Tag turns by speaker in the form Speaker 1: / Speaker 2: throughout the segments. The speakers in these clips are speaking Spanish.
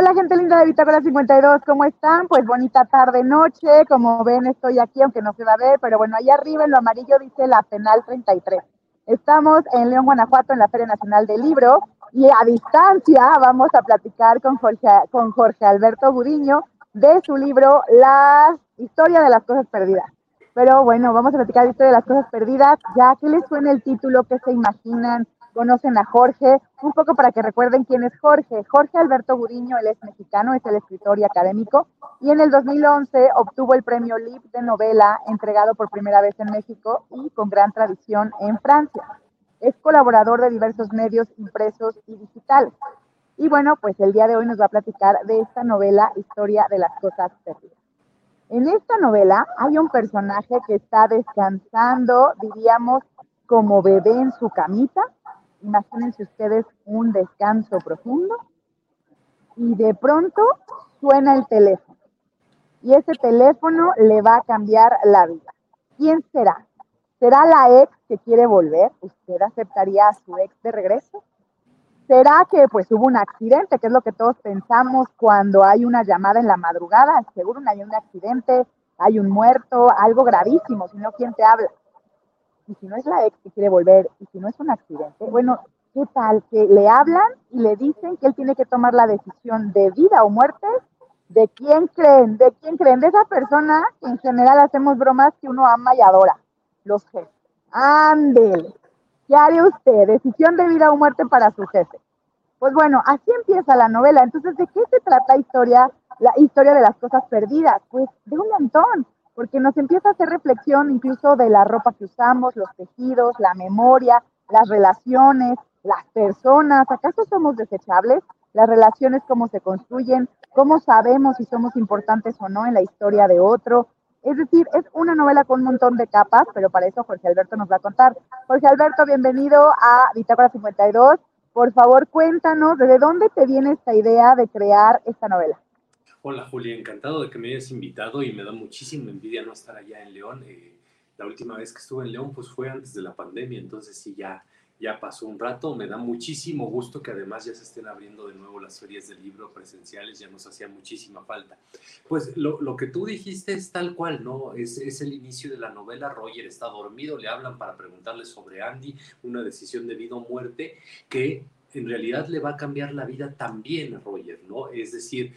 Speaker 1: Hola gente linda de Bitácora 52, ¿cómo están? Pues bonita tarde, noche, como ven estoy aquí, aunque no se va a ver, pero bueno, allá arriba en lo amarillo dice la Penal 33. Estamos en León, Guanajuato, en la Feria Nacional del Libro, y a distancia vamos a platicar con Jorge, Alberto Gudiño de su libro La historia de las cosas perdidas. Pero bueno, vamos a platicar la historia de las cosas perdidas, ya que les suena el título, que se imaginan, conocen a Jorge, un poco para que recuerden quién es Jorge. Jorge Alberto Gudiño, él es mexicano, es el escritor y académico, y en el 2011 obtuvo el premio LIB de novela, entregado por primera vez en México y con gran tradición en Francia. Es colaborador de diversos medios impresos y digitales. Y bueno, pues el día de hoy nos va a platicar de esta novela, Historia de las Cosas Perdidas. En esta novela hay un personaje que está descansando, diríamos, como bebé en su camita, imagínense ustedes un descanso profundo y de pronto suena el teléfono. Y ese teléfono le va a cambiar la vida. ¿Quién será? ¿Será la ex que quiere volver? ¿Usted aceptaría a su ex de regreso? ¿Será que pues hubo un accidente, que es lo que todos pensamos cuando hay una llamada en la madrugada? Seguro hay un accidente, hay un muerto, algo gravísimo, si no, ¿quién te habla? Y si no es la ex que quiere volver, y si no es un accidente, bueno, ¿qué tal? Que le hablan y le dicen que él tiene que tomar la decisión de vida o muerte. ¿De quién creen? ¿De quién creen? De esa persona que en general hacemos bromas que uno ama y adora. Los jefes. Ándele. ¿Qué haría usted? Decisión de vida o muerte para su jefe. Pues bueno, así empieza la novela. Entonces, ¿de qué se trata historia, la historia de las cosas perdidas? Pues de un montón porque nos empieza a hacer reflexión incluso de la ropa que usamos, los tejidos, la memoria, las relaciones, las personas. ¿Acaso somos desechables? Las relaciones, cómo se construyen, cómo sabemos si somos importantes o no en la historia de otro. Es decir, es una novela con un montón de capas, pero para eso Jorge Alberto nos va a contar. Jorge Alberto, bienvenido a Bitácora 52. Por favor, cuéntanos, ¿de dónde te viene esta idea de crear esta novela?
Speaker 2: Hola Julia, encantado de que me hayas invitado y me da muchísima envidia no estar allá en León. Eh, la última vez que estuve en León pues fue antes de la pandemia, entonces sí, ya, ya pasó un rato. Me da muchísimo gusto que además ya se estén abriendo de nuevo las ferias del libro presenciales, ya nos hacía muchísima falta. Pues lo, lo que tú dijiste es tal cual, ¿no? Es, es, el inicio de la novela, Roger está dormido, le hablan para preguntarle sobre Andy, una decisión de vida o muerte que en realidad le va a cambiar la vida también a Roger, ¿no? Es decir,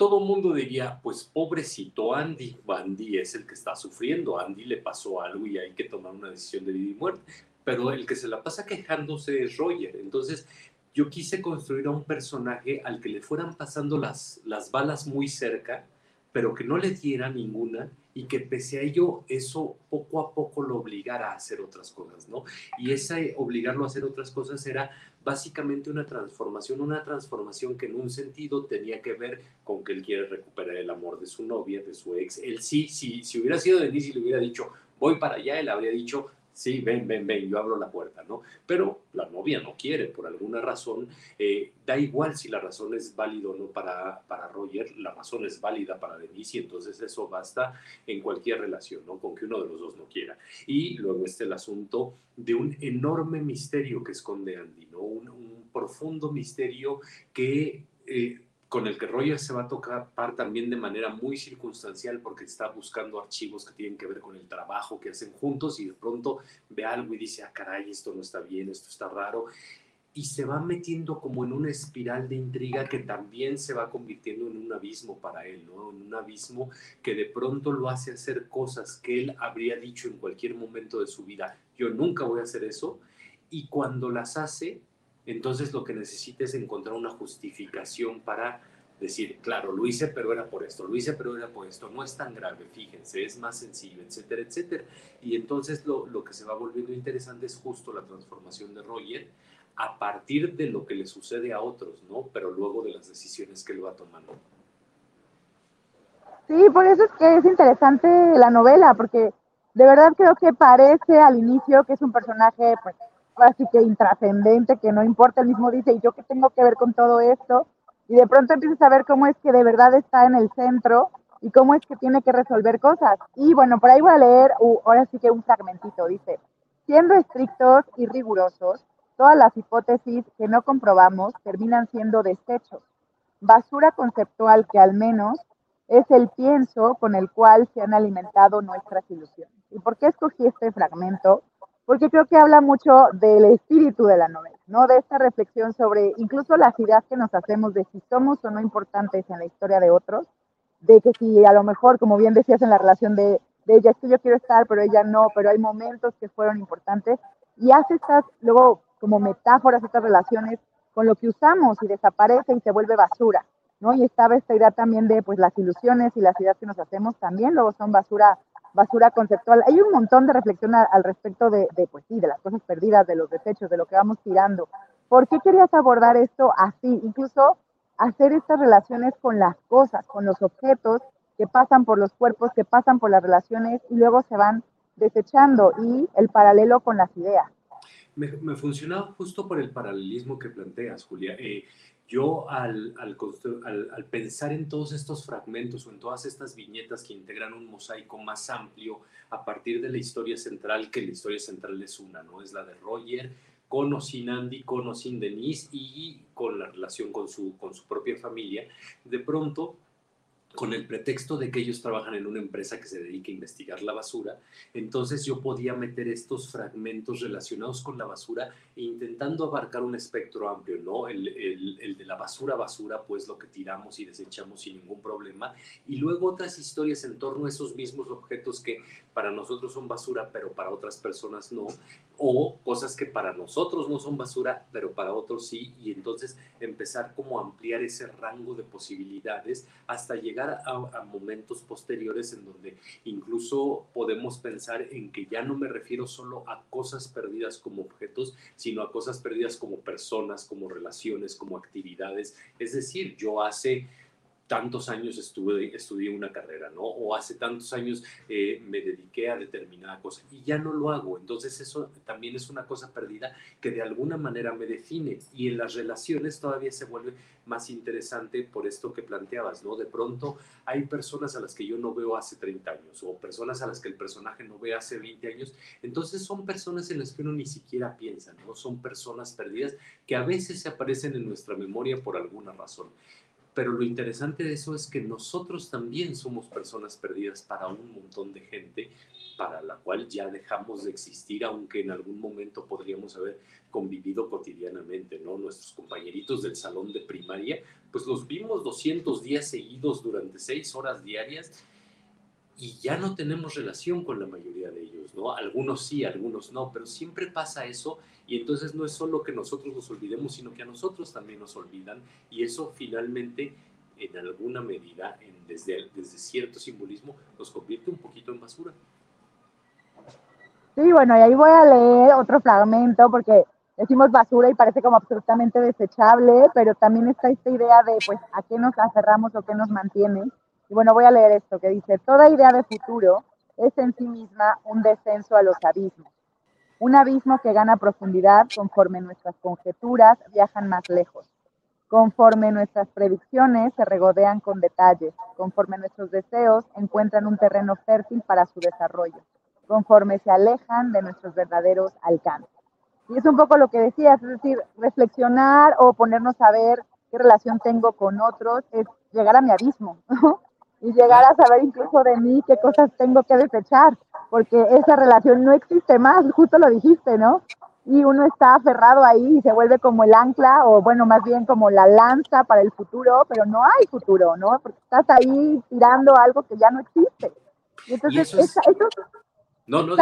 Speaker 2: todo mundo diría, pues pobrecito Andy, Andy es el que está sufriendo, Andy le pasó algo y hay que tomar una decisión de vida y muerte, pero el que se la pasa quejándose es Roger, entonces yo quise construir a un personaje al que le fueran pasando las, las balas muy cerca, pero que no le diera ninguna y que pese a ello eso poco a poco lo obligara a hacer otras cosas, ¿no? Y ese obligarlo a hacer otras cosas era básicamente una transformación, una transformación que en un sentido tenía que ver con que él quiere recuperar el amor de su novia, de su ex. Él sí, sí si hubiera sido Denise y le hubiera dicho, voy para allá, él habría dicho, sí, ven, ven, ven, yo abro la puerta, ¿no? Pero la novia no quiere, por alguna razón, eh, da igual si la razón es válida o no para, para Roger, la razón es válida para Denise y entonces eso basta en cualquier relación, ¿no? Con que uno de los dos no quiera. Y luego está el asunto de un enorme misterio que esconde Andy, ¿no? Un, un profundo misterio que... Eh, con el que Roger se va a tocar también de manera muy circunstancial porque está buscando archivos que tienen que ver con el trabajo que hacen juntos y de pronto ve algo y dice, ah, caray, esto no está bien, esto está raro. Y se va metiendo como en una espiral de intriga que también se va convirtiendo en un abismo para él, ¿no? En un abismo que de pronto lo hace hacer cosas que él habría dicho en cualquier momento de su vida, yo nunca voy a hacer eso. Y cuando las hace, entonces lo que necesita es encontrar una justificación para decir, claro, lo hice, pero era por esto, lo hice, pero era por esto, no es tan grave, fíjense, es más sencillo, etcétera, etcétera. Y entonces lo, lo que se va volviendo interesante es justo la transformación de Roger a partir de lo que le sucede a otros, ¿no? Pero luego de las decisiones que él va tomando.
Speaker 1: Sí, por eso es que es interesante la novela, porque de verdad creo que parece al inicio que es un personaje, pues, así que intrascendente, que no importa, el mismo dice, ¿y yo qué tengo que ver con todo esto? Y de pronto empiezas a ver cómo es que de verdad está en el centro y cómo es que tiene que resolver cosas. Y bueno, por ahí voy a leer, ahora sí que un fragmentito, dice, siendo estrictos y rigurosos, todas las hipótesis que no comprobamos terminan siendo desechos. basura conceptual que al menos es el pienso con el cual se han alimentado nuestras ilusiones. ¿Y por qué escogí este fragmento? Porque creo que habla mucho del espíritu de la novela, ¿no? De esta reflexión sobre incluso las ideas que nos hacemos de si somos o no importantes en la historia de otros, de que si a lo mejor, como bien decías en la relación de, de ella, es que yo quiero estar, pero ella no, pero hay momentos que fueron importantes, y hace estas, luego, como metáforas, estas relaciones con lo que usamos y desaparece y se vuelve basura. ¿no? Y estaba esta idea también de, pues, las ilusiones y las ideas que nos hacemos también luego son basura, basura conceptual. Hay un montón de reflexión al, respecto de, pues sí, de las cosas perdidas, de los desechos, de lo que vamos tirando. ¿Por qué querías abordar esto así? Incluso hacer estas relaciones con las cosas, con los objetos que pasan por los cuerpos, que pasan por las relaciones y luego se van desechando y el paralelo con las ideas.
Speaker 2: Me, me funcionaba justo por el paralelismo que planteas, Julia. Eh, yo al, al, pensar en todos estos fragmentos o en todas estas viñetas que integran un mosaico más amplio a partir de la historia central, que la historia central es una, ¿no? Es la de Roger, con o sin Andy, con o sin Denise y con la relación con su, con su propia familia, de pronto con el pretexto de que ellos trabajan en una empresa que se dedica a investigar la basura, entonces yo podía meter estos fragmentos relacionados con la basura intentando abarcar un espectro amplio, ¿no? El, el, de la basura, basura, pues lo que tiramos y desechamos sin ningún problema, y luego otras historias en torno a esos mismos objetos que para nosotros son basura, pero para otras personas no, o cosas que para nosotros no son basura, pero para otros sí, y entonces empezar como a ampliar ese rango de posibilidades hasta llegar a, momentos posteriores en donde incluso podemos pensar en que ya no me refiero solo a cosas perdidas como objetos, sino a cosas perdidas como personas, como relaciones, como actividades. Es decir, yo hace tantos años estuve, estudié una carrera, ¿no? O hace tantos años eh, me dediqué a determinada cosa y ya no lo hago. Entonces eso también es una cosa perdida que de alguna manera me define y en las relaciones todavía se vuelve más interesante por esto que planteabas, ¿no? De pronto hay personas a las que yo no veo hace 30 años o personas a las que el personaje no ve hace 20 años. Entonces son personas en las que uno ni siquiera piensa, ¿no? Son personas perdidas que a veces se aparecen en nuestra memoria por alguna razón. Pero lo interesante de eso es que nosotros también somos personas perdidas para un montón de gente para la cual ya dejamos de existir, aunque en algún momento podríamos haber convivido cotidianamente, ¿no? Nuestros compañeritos del salón de primaria, pues los vimos 200 días seguidos durante seis horas diarias y ya no tenemos relación con la mayoría de ellos, ¿no? Algunos sí, algunos no, pero siempre pasa eso y entonces no es solo que nosotros nos olvidemos, sino que a nosotros también nos olvidan y eso finalmente en alguna medida, en, desde, desde cierto simbolismo, nos convierte un poquito en basura.
Speaker 1: Sí, bueno, y ahí voy a leer otro fragmento porque decimos basura y parece como absolutamente desechable, pero también está esta idea de pues a qué nos aferramos o qué nos mantiene y bueno, voy a leer esto que dice, toda idea de futuro es en sí misma un descenso a los abismos, un abismo que gana profundidad conforme nuestras conjeturas viajan más lejos, conforme nuestras predicciones se regodean con detalles, conforme nuestros deseos encuentran un terreno fértil para su desarrollo, conforme se alejan de nuestros verdaderos alcances. Y es un poco lo que decías, es decir, reflexionar o ponernos a ver qué relación tengo con otros es llegar a mi abismo, ¿no? Y llegar a saber incluso de mí qué cosas tengo que desechar, porque esa relación no existe más, justo lo dijiste, ¿no? Y uno está aferrado ahí y se vuelve como el ancla, o bueno, más bien como la lanza para el futuro, pero no hay futuro, ¿no? Porque estás ahí tirando algo que ya no existe. Y entonces, ¿Y eso,
Speaker 2: no, no,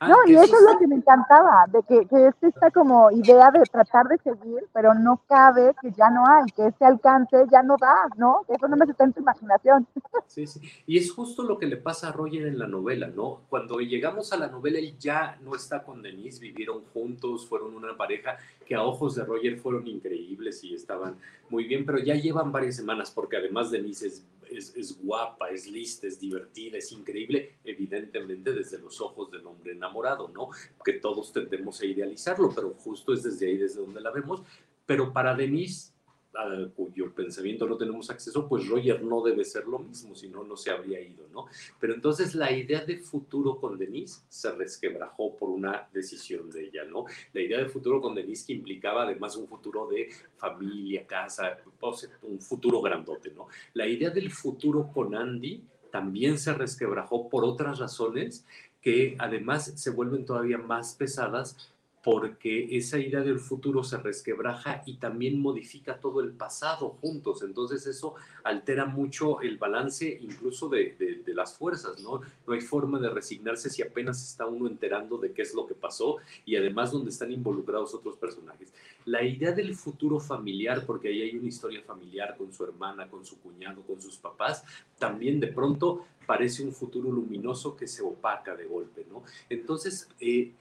Speaker 1: Ah, no, y eso es lo que me encantaba, de que, que, es esta como idea de tratar de seguir, pero no cabe que ya no hay, que ese alcance ya no da, ¿no? Eso no me está en tu imaginación.
Speaker 2: Sí, sí. Y es justo lo que le pasa a Roger en la novela, ¿no? Cuando llegamos a la novela, él ya no está con Denise, vivieron juntos, fueron una pareja que a ojos de Roger fueron increíbles y estaban muy bien, pero ya llevan varias semanas, porque además Denise es es, guapa, es lista, es divertida, es increíble, evidentemente desde los ojos del hombre enamorado, ¿no? Que todos tendemos a idealizarlo, pero justo es desde ahí desde donde la vemos. Pero para Denise, a cuyo pensamiento no tenemos acceso, pues Roger no debe ser lo mismo, si no, no se habría ido, ¿no? Pero entonces la idea de futuro con Denise se resquebrajó por una decisión de ella, ¿no? La idea de futuro con Denise que implicaba además un futuro de familia, casa, un futuro grandote, ¿no? La idea del futuro con Andy también se resquebrajó por otras razones que además se vuelven todavía más pesadas porque esa idea del futuro se resquebraja y también modifica todo el pasado juntos. Entonces eso altera mucho el balance incluso de, las fuerzas, ¿no? No hay forma de resignarse si apenas está uno enterando de qué es lo que pasó y además donde están involucrados otros personajes. La idea del futuro familiar, porque ahí hay una historia familiar con su hermana, con su cuñado, con sus papás, también de pronto parece un futuro luminoso que se opaca de golpe, ¿no? Entonces, eh,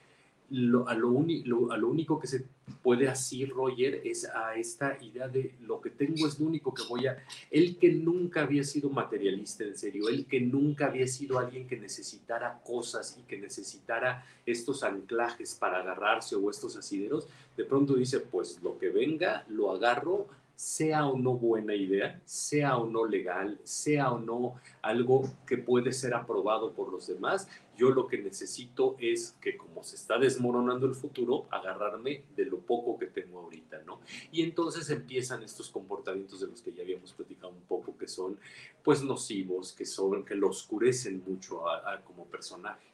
Speaker 2: lo, a, lo, único que se puede así, Roger, es a esta idea de lo que tengo es lo único que voy a... Él que nunca había sido materialista en serio, él que nunca había sido alguien que necesitara cosas y que necesitara estos anclajes para agarrarse o estos asideros, de pronto dice, pues lo que venga, lo agarro, sea o no buena idea, sea o no legal, sea o no algo que puede ser aprobado por los demás, yo lo que necesito es que como se está desmoronando el futuro, agarrarme de lo poco que tengo ahorita, ¿no? Y entonces empiezan estos comportamientos de los que ya habíamos platicado un poco, que son pues nocivos, que son, que lo oscurecen mucho a, como personaje.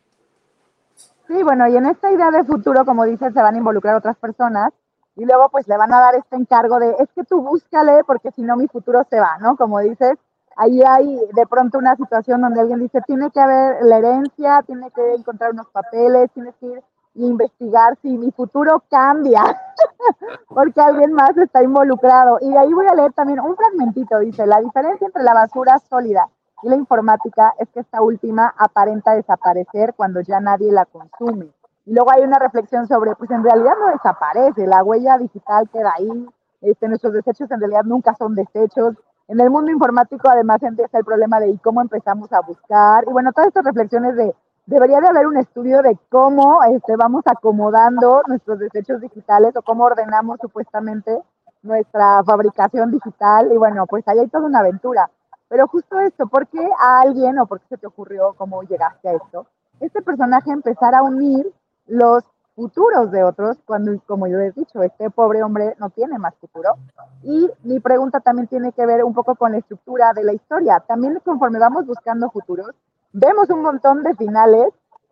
Speaker 1: Sí, bueno, y en esta idea de futuro, como dices, se van a involucrar otras personas y luego pues le van a dar este encargo de, es que tú búscale porque si no mi futuro se va, ¿no? Como dices, ahí hay de pronto una situación donde alguien dice, tiene que haber la herencia, tiene que encontrar unos papeles, tienes que ir a investigar si mi futuro cambia, porque alguien más está involucrado. Y de ahí voy a leer también un fragmentito, dice, la diferencia entre la basura sólida y la informática es que esta última aparenta desaparecer cuando ya nadie la consume. Y luego hay una reflexión sobre, pues en realidad no desaparece, la huella digital queda ahí, este, nuestros desechos en realidad nunca son desechos. En el mundo informático además empieza el problema de cómo empezamos a buscar. Y bueno, todas estas reflexiones de, debería de haber un estudio de cómo este, vamos acomodando nuestros desechos digitales o cómo ordenamos supuestamente nuestra fabricación digital. Y bueno, pues ahí hay toda una aventura. Pero justo esto, ¿por qué a alguien o por qué se te ocurrió cómo llegaste a esto? Este personaje empezar a unir los futuros de otros, cuando, como yo he dicho, este pobre hombre no tiene más futuro. Y mi pregunta también tiene que ver un poco con la estructura de la historia. También conforme vamos buscando futuros, vemos un montón de finales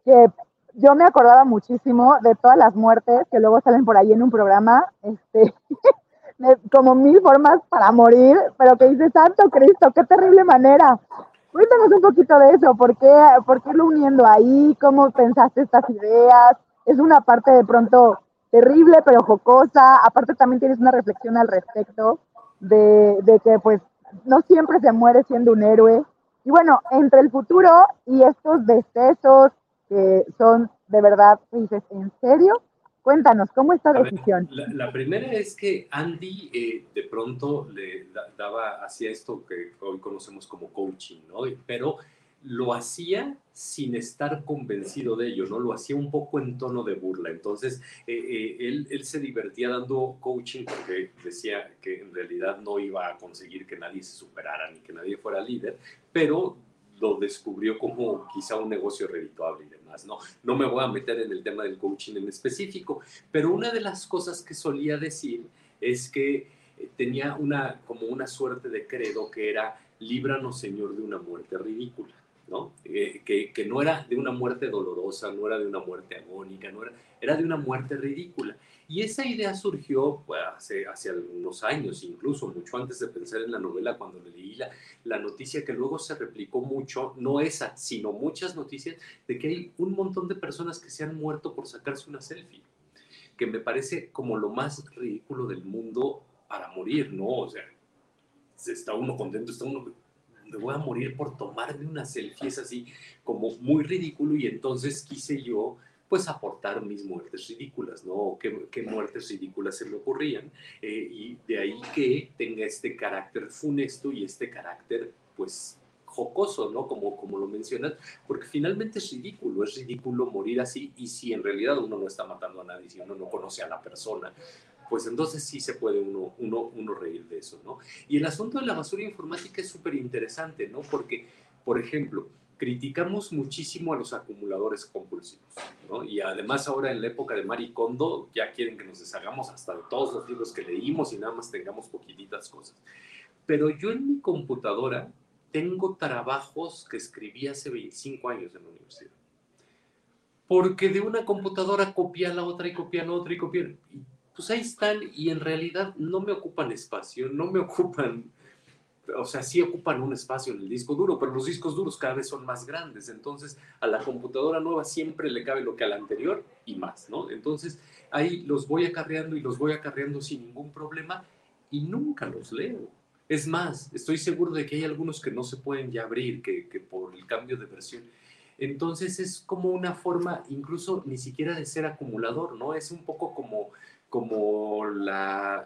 Speaker 1: que yo me acordaba muchísimo de todas las muertes que luego salen por ahí en un programa, este, como mil formas para morir, pero que dice, Santo Cristo, qué terrible manera. Cuéntanos un poquito de eso, ¿por qué, por qué lo uniendo ahí? ¿Cómo pensaste estas ideas? Es una parte de pronto terrible, pero jocosa. Aparte también tienes una reflexión al respecto de, de que pues no siempre se muere siendo un héroe. Y bueno, entre el futuro y estos decesos que son de verdad, dices, ¿en serio? Cuéntanos, ¿cómo esta decisión?
Speaker 2: la, primera es que Andy eh, de pronto le daba, hacía esto que hoy conocemos como coaching, ¿no? Pero lo hacía sin estar convencido de ello, ¿no? Lo hacía un poco en tono de burla. Entonces, eh, eh, él, él, se divertía dando coaching porque decía que en realidad no iba a conseguir que nadie se superara ni que nadie fuera líder, pero lo descubrió como quizá un negocio redituable y demás, ¿no? No me voy a meter en el tema del coaching en específico, pero una de las cosas que solía decir es que eh, tenía una, como una suerte de credo que era, líbranos Señor de una muerte ridícula. ¿No? Eh, que, no era de una muerte dolorosa, no era de una muerte agónica, no era, era de una muerte ridícula. Y esa idea surgió pues, hace, hace algunos años, incluso mucho antes de pensar en la novela, cuando leí la, la noticia que luego se replicó mucho, no esa, sino muchas noticias de que hay un montón de personas que se han muerto por sacarse una selfie, que me parece como lo más ridículo del mundo para morir, ¿no? O sea, está uno contento, está uno me voy a morir por tomarme una selfie, es así como muy ridículo y entonces quise yo pues aportar mis muertes ridículas, ¿no? ¿Qué, qué muertes ridículas se me ocurrían? Eh, y de ahí que tenga este carácter funesto y este carácter, pues, jocoso, ¿no? Como, como lo mencionas, porque finalmente es ridículo, es ridículo morir así y si en realidad uno no está matando a nadie, si uno no conoce a la persona, pues entonces sí se puede uno, reír de eso, ¿no? Y el asunto de la basura informática es súper interesante, ¿no? Porque, por ejemplo, criticamos muchísimo a los acumuladores compulsivos, ¿no? Y además ahora en la época de Maricondo ya quieren que nos deshagamos hasta de todos los libros que leímos y nada más tengamos poquititas cosas. Pero yo en mi computadora tengo trabajos que escribí hace 25 años en la universidad. Porque de una computadora copia la otra y copia la otra y copia. Pues ahí están y en realidad no me ocupan espacio, no me ocupan o sea, sí ocupan un espacio en el disco duro, pero los discos duros cada vez son más grandes, entonces a la computadora nueva siempre le cabe lo que a la anterior y más, ¿no? Entonces ahí los voy acarreando y los voy acarreando sin ningún problema y nunca los leo. Es más, estoy seguro de que hay algunos que no se pueden ya abrir, que, que por el cambio de versión. Entonces es como una forma, incluso ni siquiera de ser acumulador, ¿no? Es un poco como como la,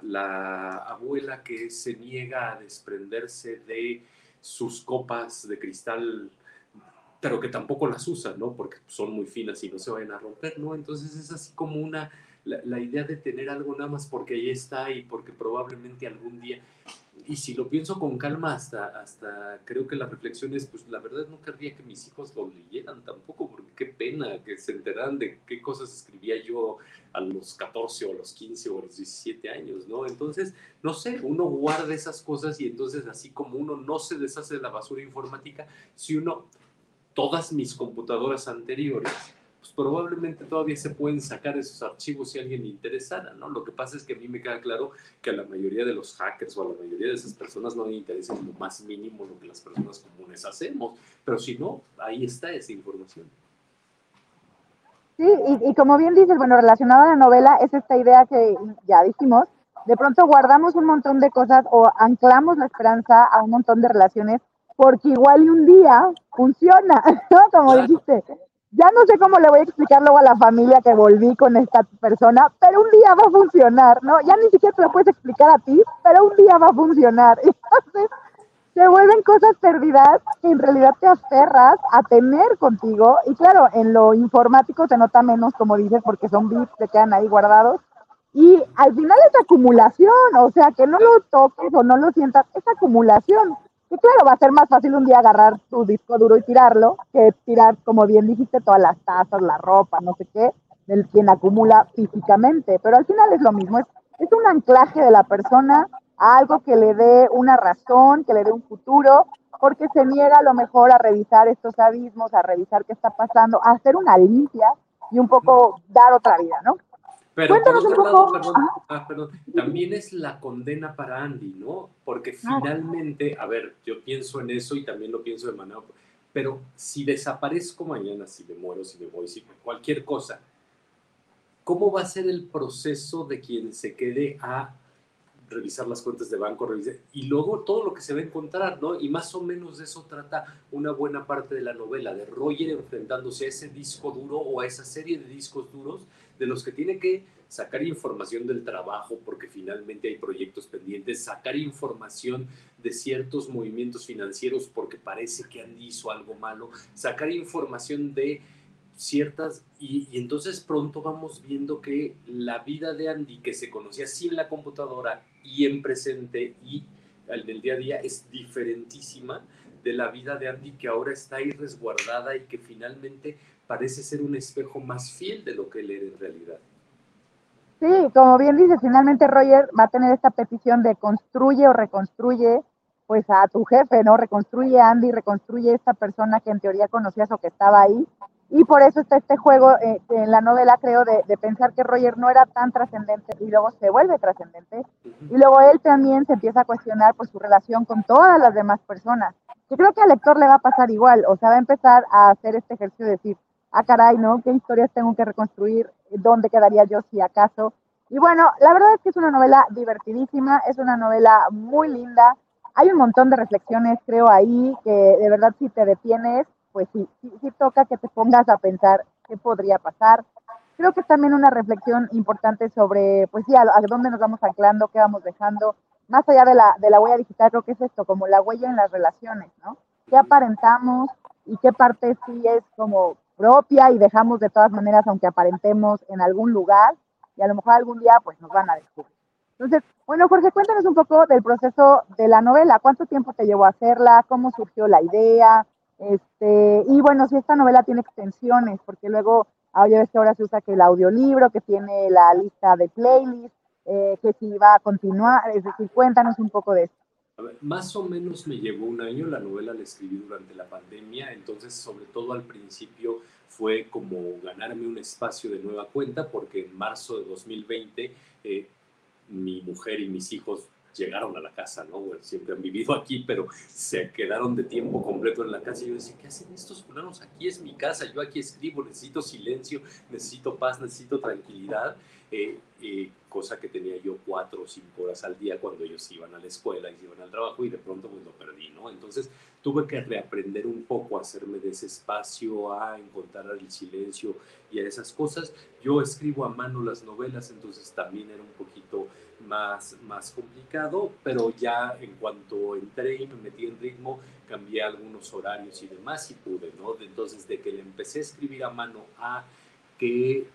Speaker 2: abuela que se niega a desprenderse de sus copas de cristal, pero que tampoco las usa, ¿no? Porque son muy finas y no se vayan a romper, ¿no? Entonces es así como una, la idea de tener algo nada más porque ahí está y porque probablemente algún día y si lo pienso con calma, hasta, hasta creo que la reflexión es, pues la verdad no querría que mis hijos lo leyeran tampoco, porque qué pena que se enteraran de qué cosas escribía yo a los 14 o a los 15 o a los 17 años, ¿no? Entonces, no sé, uno guarda esas cosas y entonces así como uno no se deshace de la basura informática, si uno, todas mis computadoras anteriores, pues probablemente todavía se pueden sacar esos archivos si a alguien le interesara, ¿no? Lo que pasa es que a mí me queda claro que a la mayoría de los hackers o a la mayoría de esas personas no les interesa lo más mínimo lo que las personas comunes hacemos, pero si no, ahí está esa información.
Speaker 1: Sí, y, y como bien dices, bueno, relacionado a la novela, es esta idea que ya dijimos, de pronto guardamos un montón de cosas o anclamos la esperanza a un montón de relaciones porque igual y un día funciona, ¿no? Como dijiste, ya no sé cómo le voy a explicar luego a la familia que volví con esta persona, pero un día va a funcionar, ¿no? Ya ni siquiera te lo puedes explicar a ti, pero un día va a funcionar. Entonces, se vuelven cosas perdidas que en realidad te aferras a tener contigo. Y claro, en lo informático se nota menos, como dices, porque son bits que quedan ahí guardados. Y al final es acumulación, o sea, que no lo toques o no lo sientas, es acumulación. Y claro, va a ser más fácil un día agarrar tu disco duro y tirarlo que tirar, como bien dijiste, todas las tazas, la ropa, no sé qué, del quien acumula físicamente. Pero al final es lo mismo, es, es un anclaje de la persona a algo que le dé una razón, que le dé un futuro, porque se niega a lo mejor a revisar estos abismos, a revisar qué está pasando, a hacer una limpia y un poco dar otra vida, ¿no?
Speaker 2: Pero por otro lado, ah, perdón, también es la condena para Andy, ¿no? Porque finalmente, a ver, yo pienso en eso y también lo pienso de manera, pero si desaparezco mañana, si me muero, si me voy, si cualquier cosa, ¿cómo va a ser el proceso de quien se quede a revisar las cuentas de banco, revisar, y luego todo lo que se va a encontrar, ¿no? Y más o menos de eso trata una buena parte de la novela, de Roger enfrentándose a ese disco duro o a esa serie de discos duros de los que tiene que sacar información del trabajo porque finalmente hay proyectos pendientes, sacar información de ciertos movimientos financieros porque parece que Andy hizo algo malo, sacar información de ciertas y, entonces pronto vamos viendo que la vida de Andy que se conocía sin la computadora y en presente y el del día a día es diferentísima de la vida de Andy que ahora está ahí resguardada y que finalmente parece ser un espejo más fiel de lo que él era en realidad.
Speaker 1: Sí, como bien dice, finalmente Roger va a tener esta petición de construye o reconstruye pues a tu jefe, ¿no? Reconstruye a Andy, reconstruye esta persona que en teoría conocías o que estaba ahí. Y por eso está este juego eh, en la novela, creo, de, de, pensar que Roger no era tan trascendente y luego se vuelve trascendente. Y luego él también se empieza a cuestionar por su relación con todas las demás personas. Yo creo que al lector le va a pasar igual, o sea, va a empezar a hacer este ejercicio de decir, ah, caray, ¿no? ¿Qué historias tengo que reconstruir? ¿Dónde quedaría yo si acaso? Y bueno, la verdad es que es una novela divertidísima, es una novela muy linda. Hay un montón de reflexiones, creo, ahí, que de verdad si te detienes, pues sí, sí, toca que te pongas a pensar qué podría pasar. Creo que es también una reflexión importante sobre, pues sí, a, dónde nos vamos anclando, qué vamos dejando. Más allá de la, de la huella digital, creo que es esto, como la huella en las relaciones, ¿no? ¿Qué aparentamos y qué parte sí es como propia y dejamos de todas maneras, aunque aparentemos en algún lugar. y a lo mejor algún día pues nos van a descubrir. Entonces, bueno, Jorge, cuéntanos un poco del proceso de la novela. ¿Cuánto tiempo te llevó a hacerla? ¿Cómo surgió la idea? Este, y bueno, si esta novela tiene extensiones, porque luego, ahora ves que ahora se usa que el audiolibro, que tiene la lista de playlists, eh, que si va a continuar, es decir, cuéntanos un poco de esto.
Speaker 2: Más o menos me llevó un año, la novela la escribí durante la pandemia, entonces sobre todo al principio fue como ganarme un espacio de nueva cuenta, porque en marzo de 2020 eh, mi mujer y mis hijos llegaron a la casa, ¿no? siempre han vivido aquí, pero se quedaron de tiempo completo en la casa. Y yo decía, ¿qué hacen estos fulanos? Aquí es mi casa, yo aquí escribo, necesito silencio, necesito paz, necesito tranquilidad. Eh, eh, cosa que tenía yo cuatro o cinco horas al día cuando ellos iban a la escuela y iban al trabajo y de pronto pues lo perdí, ¿no? Entonces tuve que reaprender un poco a hacerme de ese espacio, a encontrar el silencio y a esas cosas. Yo escribo a mano las novelas, entonces también era un poquito más, más complicado, pero ya en cuanto entré y me metí en ritmo, cambié algunos horarios y demás y pude, ¿no? Entonces, de que le empecé a escribir a mano a que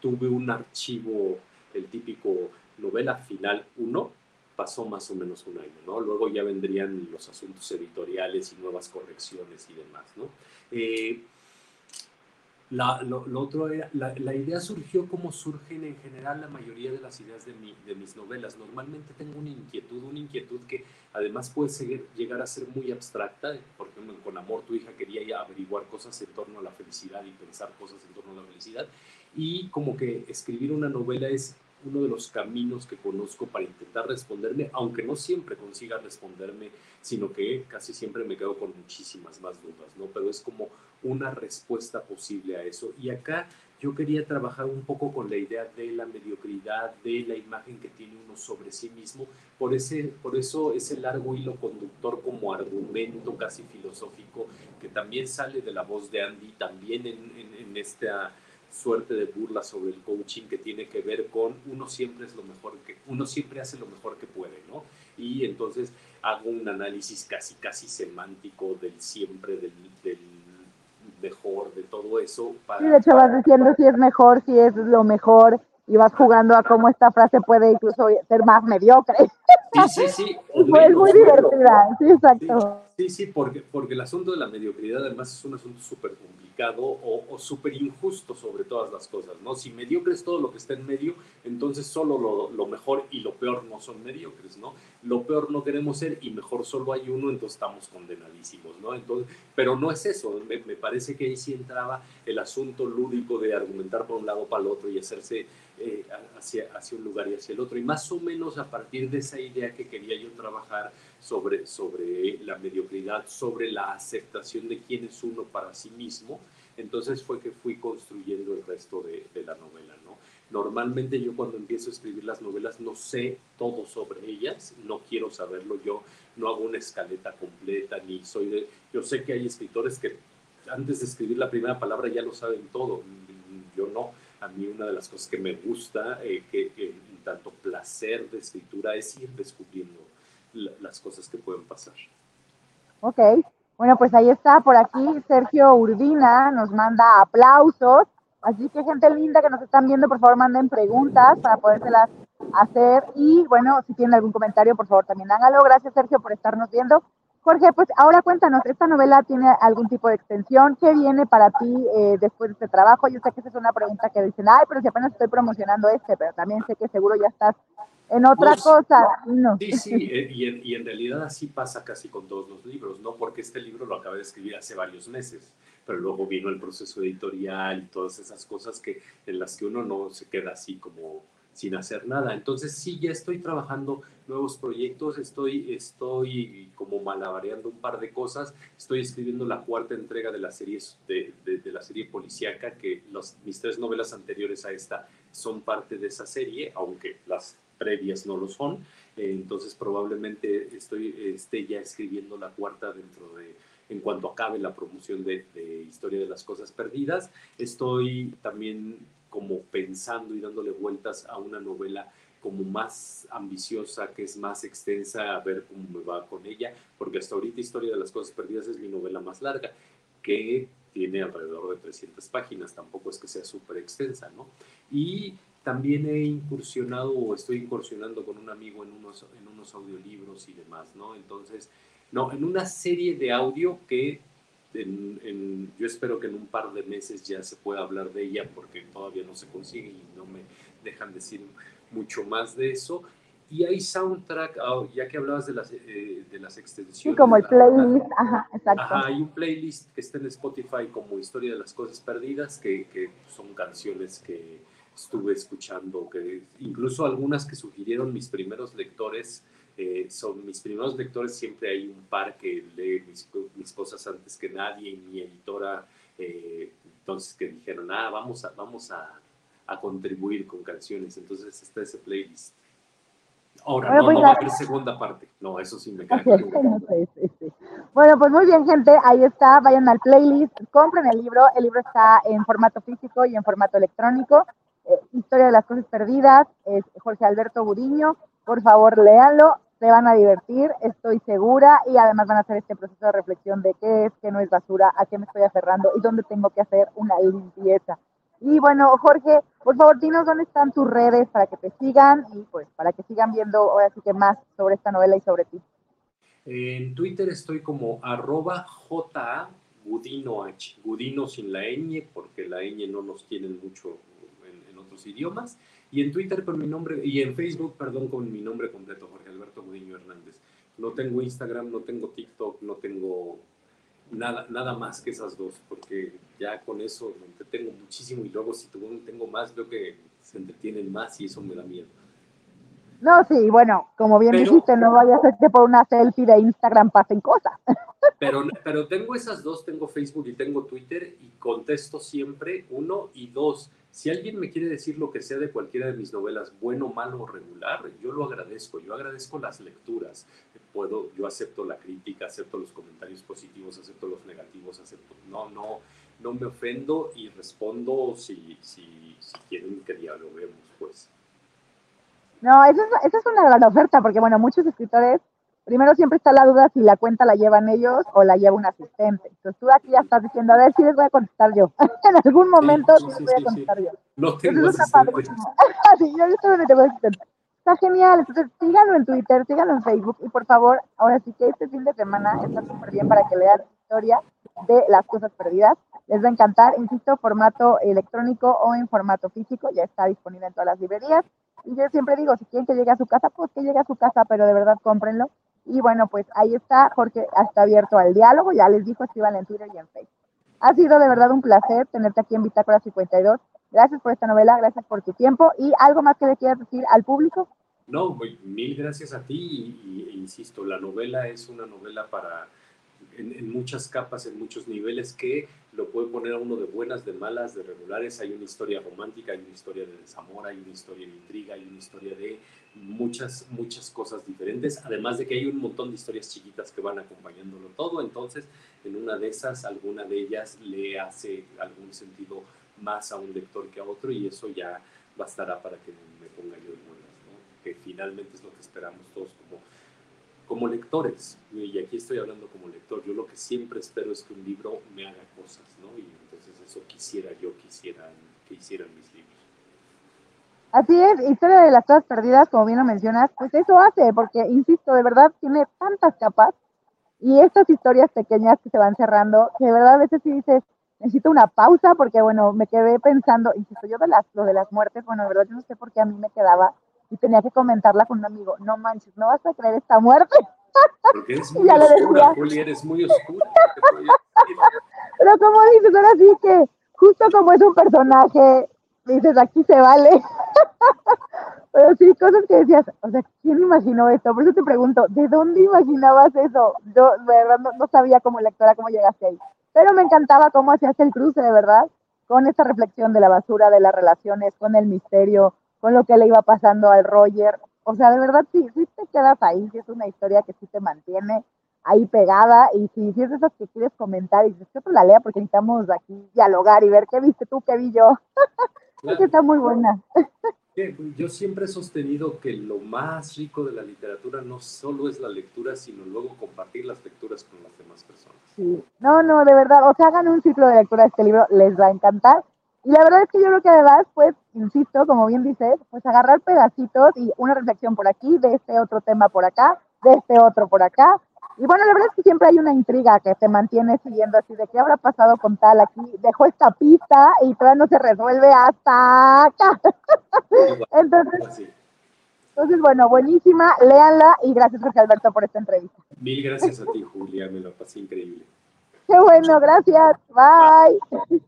Speaker 2: tuve un archivo, el típico novela final 1, pasó más o menos un año, ¿no? Luego ya vendrían los asuntos editoriales y nuevas correcciones y demás, ¿no? Eh, la, lo, otro la, idea surgió como surgen en general la mayoría de las ideas de, mi, de mis novelas. Normalmente tengo una inquietud, una inquietud que además puede seguir, llegar a ser muy abstracta. Por ejemplo, Con Amor, tu hija quería averiguar cosas en torno a la felicidad y pensar cosas en torno a la felicidad y como que escribir una novela es uno de los caminos que conozco para intentar responderme, aunque no siempre consiga responderme, sino que casi siempre me quedo con muchísimas más dudas, ¿no? Pero es como una respuesta posible a eso. Y acá yo quería trabajar un poco con la idea de la mediocridad, de la imagen que tiene uno sobre sí mismo. Por, ese, por eso ese largo hilo conductor como argumento casi filosófico que también sale de la voz de Andy, también en, en, en esta suerte de burla sobre el coaching que tiene que ver con uno siempre es lo mejor que uno siempre hace lo mejor que puede, ¿no? Y entonces hago un análisis casi casi semántico del siempre del, del mejor de todo eso para
Speaker 1: Sí, de hecho vas diciendo si es mejor, si es lo mejor y vas jugando a cómo esta frase puede incluso ser más mediocre.
Speaker 2: Sí, sí, sí.
Speaker 1: Es muy divertida, sí, exacto.
Speaker 2: Sí, sí, porque, porque el asunto de la mediocridad además es un asunto súper complicado o, o súper injusto sobre todas las cosas, ¿no? Si mediocre es todo lo que está en medio, entonces solo lo, mejor y lo peor no son mediocres, ¿no? Lo peor no queremos ser y mejor solo hay uno, entonces estamos condenadísimos, ¿no? Entonces, pero no es eso, me, me parece que ahí sí entraba el asunto lúdico de argumentar por un lado para el otro y hacerse eh, hacia, hacia un lugar y hacia el otro. Y más o menos a partir de esa idea que quería yo trabajar sobre, sobre la mediocridad, sobre la aceptación de quién es uno para sí mismo, entonces fue que fui construyendo el resto de, de la novela, ¿no? Normalmente yo cuando empiezo a escribir las novelas no sé todo sobre ellas, no quiero saberlo yo, no hago una escaleta completa, ni soy de... Yo sé que hay escritores que antes de escribir la primera palabra ya lo saben todo, yo no a mí una de las cosas que me gusta, eh, que, en tanto placer de escritura, es ir descubriendo las cosas que pueden pasar.
Speaker 1: Ok, bueno, pues ahí está, por aquí Sergio Urbina nos manda aplausos, así que gente linda que nos están viendo, por favor manden preguntas para podérselas hacer y bueno, si tienen algún comentario, por favor también hágalo. Gracias Sergio por estarnos viendo. Jorge, pues ahora cuéntanos, ¿esta novela tiene algún tipo de extensión? ¿Qué viene para ti eh, después de este trabajo? Yo sé que esa es una pregunta que dicen, ay, pero si apenas estoy promocionando este, pero también sé que seguro ya estás en otra pues, cosa. No.
Speaker 2: Sí, sí, eh, y, en, y, en, realidad así pasa casi con todos los libros, ¿no? Porque este libro lo acabé de escribir hace varios meses, pero luego vino el proceso editorial y todas esas cosas que, en las que uno no se queda así como sin hacer nada. Entonces sí, ya estoy trabajando nuevos proyectos, estoy, estoy como malabareando un par de cosas, estoy escribiendo la cuarta entrega de la serie, de, la serie policíaca, que los, mis tres novelas anteriores a esta son parte de esa serie, aunque las previas no lo son. Entonces probablemente estoy esté ya escribiendo la cuarta dentro de en cuanto acabe la promoción de, de Historia de las Cosas Perdidas. Estoy también como pensando y dándole vueltas a una novela como más ambiciosa, que es más extensa, a ver cómo me va con ella, porque hasta ahorita Historia de las Cosas Perdidas es mi novela más larga, que tiene alrededor de 300 páginas, tampoco es que sea súper extensa, ¿no? Y también he incursionado o estoy incursionando con un amigo en unos, en unos audiolibros y demás, ¿no? Entonces, no, en una serie de audio que yo espero que en un par de meses ya se pueda hablar de ella porque todavía no se consigue y no me dejan decir mucho más de eso. Y hay soundtrack, ah, ya que hablabas de las, eh, de las extensiones. Sí,
Speaker 1: como el playlist, ajá, exacto.
Speaker 2: Ajá, hay un playlist que está en Spotify como Historia de las Cosas Perdidas, que, que son canciones que estuve escuchando, que incluso algunas que sugirieron mis primeros lectores, eh, son mis primeros lectores, siempre hay un par que lee mis, mis cosas antes que nadie, y mi editora, eh, entonces que dijeron, ah, vamos a, vamos a, a contribuir con canciones, entonces está ese playlist. Ahora, no, pues no va a haber segunda parte. No, eso sí me cae.
Speaker 1: Bueno, pues muy bien, gente. Ahí está. Vayan al playlist, compren el libro. El libro está en formato físico y en formato electrónico. Eh, Historia de las cosas perdidas. Es Jorge Alberto Gudiño. Por favor, léanlo. Se van a divertir, estoy segura. Y además van a hacer este proceso de reflexión de qué es, qué no es basura, a qué me estoy aferrando y dónde tengo que hacer una limpieza. Y bueno, Jorge, por favor, dinos dónde están tus redes para que te sigan y pues para que sigan viendo ahora sí que más sobre esta novela y sobre ti.
Speaker 2: En Twitter estoy como arroba Gudino sin la ñ, porque la ñ no nos tienen mucho en, otros idiomas. Y en Twitter con mi nombre, y en Facebook, perdón, con mi nombre completo, Jorge Alberto Gudiño Hernández. No tengo Instagram, no tengo TikTok, no tengo nada, nada más que esas dos, porque ya con eso me entretengo muchísimo y luego si tengo más veo que se entretienen más y eso me da miedo.
Speaker 1: No, sí, bueno, como bien dijiste, no vayas a que por una selfie de Instagram pasen cosas.
Speaker 2: Pero, pero tengo esas dos, tengo Facebook y tengo Twitter y contesto siempre, uno y dos. Si alguien me quiere decir lo que sea de cualquiera de mis novelas, bueno, malo o regular, yo lo agradezco. Yo agradezco las lecturas. Puedo, yo acepto la crítica, acepto los comentarios positivos, acepto los negativos, acepto. No, no, no me ofendo y respondo si, si, quieren que dialoguemos, pues.
Speaker 1: No, esa es, esa es una gran oferta, porque bueno, muchos escritores primero siempre está la duda si la cuenta la llevan ellos o la lleva un asistente. Entonces tú aquí ya estás diciendo, a ver si les voy a contestar yo. en algún momento sí, les voy a contestar yo.
Speaker 2: No tengo asistente.
Speaker 1: sí, yo, yo tengo asistente. Está genial, entonces síganlo en Twitter, síganlo en Facebook y por favor, ahora sí que este fin de semana está súper bien para que lean la historia de las cosas perdidas. Les va a encantar, insisto, formato electrónico o en formato físico, ya está disponible en todas las librerías. Y yo siempre digo, si quieren que llegue a su casa, pues que llegue a su casa, pero de verdad cómprenlo y bueno, pues ahí está, Jorge está abierto al diálogo, ya les dijo, escriban en Twitter y en Facebook. Ha sido de verdad un placer tenerte aquí en Bitácora 52. Gracias por esta novela, gracias por tu tiempo y algo más que le quieras decir al público.
Speaker 2: No, mil gracias a ti y, insisto, la novela es una novela para en, muchas capas, en muchos niveles que lo puede poner a uno de buenas, de malas, de regulares. Hay una historia romántica, hay una historia de desamor, hay una historia de intriga, hay una historia de muchas, muchas cosas diferentes, además de que hay un montón de historias chiquitas que van acompañándolo todo, entonces en una de esas, alguna de ellas le hace algún sentido más a un lector que a otro y eso ya bastará para que me ponga yo de buenas, ¿no? que finalmente es lo que esperamos todos como, como lectores, y aquí estoy hablando como lector, yo lo que siempre espero es que un libro me haga cosas, ¿no? y entonces eso quisiera yo, quisiera que hicieran mis libros.
Speaker 1: Así es, historia de las cosas perdidas, como bien lo mencionas, pues eso hace, porque, insisto, de verdad tiene tantas capas y estas historias pequeñas que se van cerrando, que de verdad a veces sí dices, necesito una pausa porque, bueno, me quedé pensando, insisto, yo de las, lo de las muertes, bueno, de verdad yo no sé por qué a mí me quedaba y tenía que comentarla con un amigo, no manches, no vas a creer esta muerte.
Speaker 2: Porque eres muy oscura, Juli, eres muy oscura.
Speaker 1: Pero como dices, ahora sí que justo como es un personaje dices, aquí se vale. Pero sí, cosas que decías, o sea, ¿quién imaginó esto? Por eso te pregunto, ¿de dónde imaginabas eso? Yo, de verdad, no, sabía como lectora cómo llegaste ahí. Pero me encantaba cómo hacías el cruce, de verdad, con esta reflexión de la basura, de las relaciones, con el misterio, con lo que le iba pasando al Roger. O sea, de verdad, sí, sí te quedas ahí, sí es una historia que sí te mantiene ahí pegada y si, si es esas que quieres comentar y dices que otro la lea porque necesitamos aquí dialogar y ver qué viste tú, qué vi yo. que está muy buena.
Speaker 2: Yo siempre he sostenido que lo más rico de la literatura no solo es la lectura, sino luego compartir las lecturas con las demás personas.
Speaker 1: Sí. No, no, de verdad, o sea, hagan un ciclo de lectura de este libro, les va a encantar. Y la verdad es que yo creo que además, pues, insisto, como bien dices, pues agarrar pedacitos y una reflexión por aquí, de este otro tema por acá, de este otro por acá. Y bueno, la verdad es que siempre hay una intriga que te mantiene siguiendo así de qué habrá pasado con tal aquí. Dejó esta pista y todavía no se resuelve hasta acá. entonces, entonces, bueno, buenísima, léanla y gracias Jorge Alberto por esta entrevista.
Speaker 2: Mil gracias a ti, Julia, me lo pasé increíble.
Speaker 1: Qué bueno, gracias. Bye.